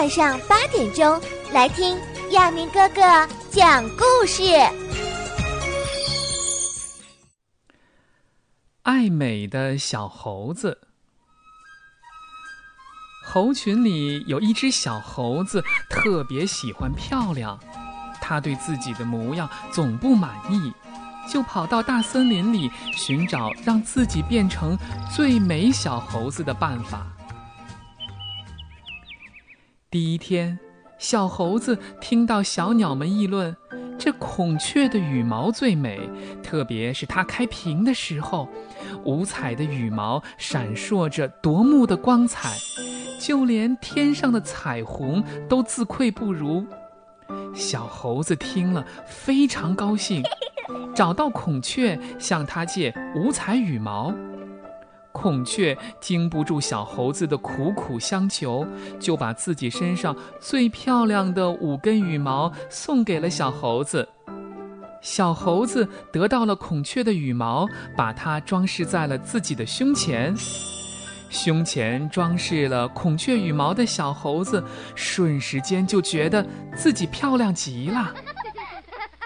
晚上八点钟来听亚明哥哥讲故事。爱美的小猴子，猴群里有一只小猴子，特别喜欢漂亮。它对自己的模样总不满意，就跑到大森林里寻找让自己变成最美小猴子的办法。第一天，小猴子听到小鸟们议论，这孔雀的羽毛最美，特别是它开屏的时候，五彩的羽毛闪烁着夺目的光彩，就连天上的彩虹都自愧不如。小猴子听了非常高兴，找到孔雀向它借五彩羽毛。孔雀经不住小猴子的苦苦相求，就把自己身上最漂亮的五根羽毛送给了小猴子。小猴子得到了孔雀的羽毛，把它装饰在了自己的胸前。胸前装饰了孔雀羽毛的小猴子，瞬时间就觉得自己漂亮极了。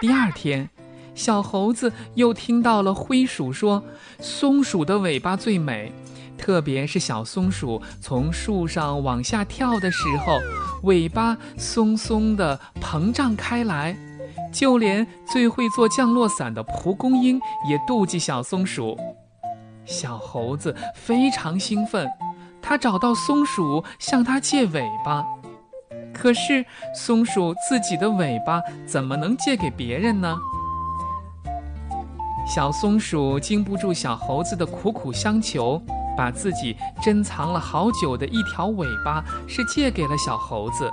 第二天。小猴子又听到了灰鼠说：“松鼠的尾巴最美，特别是小松鼠从树上往下跳的时候，尾巴松松的膨胀开来。就连最会做降落伞的蒲公英也妒忌小松鼠。”小猴子非常兴奋，他找到松鼠向它借尾巴，可是松鼠自己的尾巴怎么能借给别人呢？小松鼠经不住小猴子的苦苦相求，把自己珍藏了好久的一条尾巴是借给了小猴子。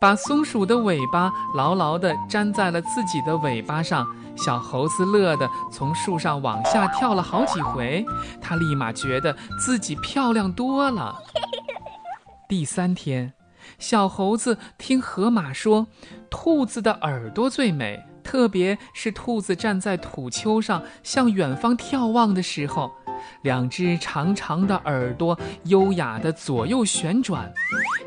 把松鼠的尾巴牢牢地粘在了自己的尾巴上，小猴子乐得从树上往下跳了好几回。它立马觉得自己漂亮多了。第三天，小猴子听河马说，兔子的耳朵最美。特别是兔子站在土丘上向远方眺望的时候，两只长长的耳朵优雅地左右旋转，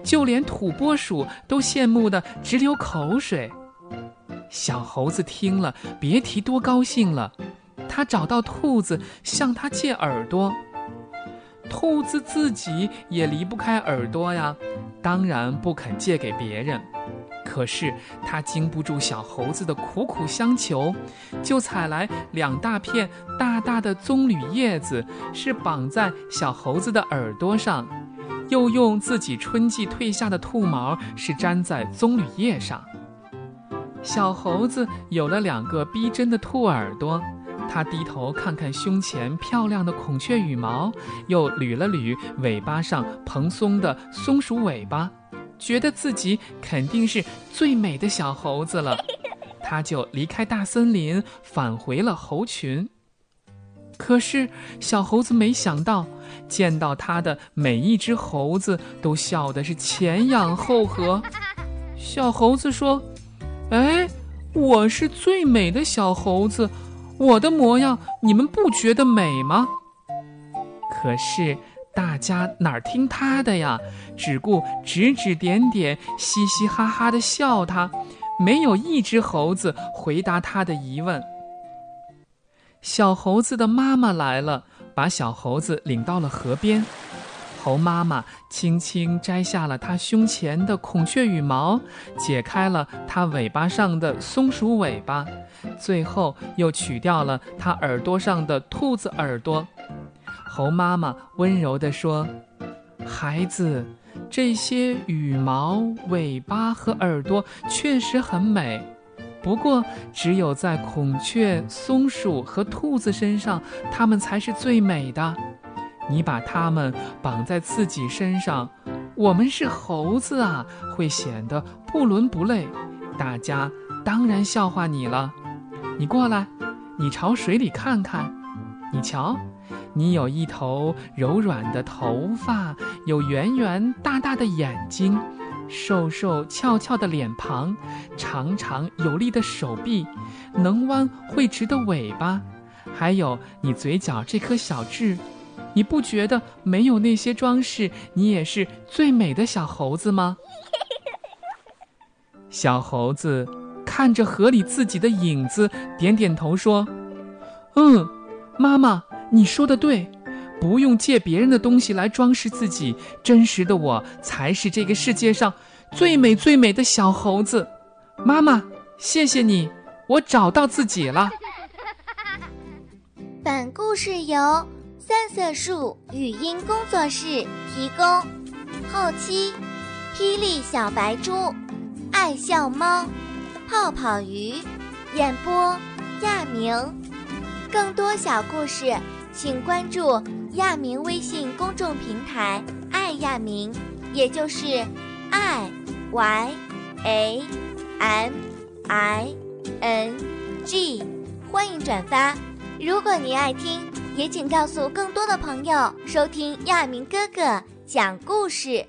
就连土拨鼠都羡慕得直流口水。小猴子听了，别提多高兴了。他找到兔子，向他借耳朵。兔子自己也离不开耳朵呀，当然不肯借给别人。可是他经不住小猴子的苦苦相求，就采来两大片大大的棕榈叶子，是绑在小猴子的耳朵上，又用自己春季褪下的兔毛是粘在棕榈叶上。小猴子有了两个逼真的兔耳朵，他低头看看胸前漂亮的孔雀羽毛，又捋了捋尾巴上蓬松的松鼠尾巴。觉得自己肯定是最美的小猴子了，他就离开大森林，返回了猴群。可是小猴子没想到，见到他的每一只猴子都笑的是前仰后合。小猴子说：“哎，我是最美的小猴子，我的模样你们不觉得美吗？”可是。大家哪儿听他的呀？只顾指指点点，嘻嘻哈哈的笑他，没有一只猴子回答他的疑问。小猴子的妈妈来了，把小猴子领到了河边。猴妈妈轻轻摘下了它胸前的孔雀羽毛，解开了它尾巴上的松鼠尾巴，最后又取掉了它耳朵上的兔子耳朵。猴妈妈温柔地说：“孩子，这些羽毛、尾巴和耳朵确实很美，不过只有在孔雀、松鼠和兔子身上，它们才是最美的。你把它们绑在自己身上，我们是猴子啊，会显得不伦不类，大家当然笑话你了。你过来，你朝水里看看，你瞧。”你有一头柔软的头发，有圆圆大大的眼睛，瘦瘦翘翘的脸庞，长长有力的手臂，能弯会直的尾巴，还有你嘴角这颗小痣，你不觉得没有那些装饰，你也是最美的小猴子吗？小猴子看着河里自己的影子，点点头说：“嗯，妈妈，你说的对，不用借别人的东西来装饰自己，真实的我才是这个世界上最美最美的小猴子。”妈妈，谢谢你，我找到自己了。本故事由三色树语音工作室提供，后期霹雳小白猪、爱笑猫、泡泡鱼演播，亚明。更多小故事，请关注亚明微信公众平台“爱亚明”，也就是 “i y a m i n g” 欢迎转发。如果您爱听，也请告诉更多的朋友收听亚明哥哥讲故事。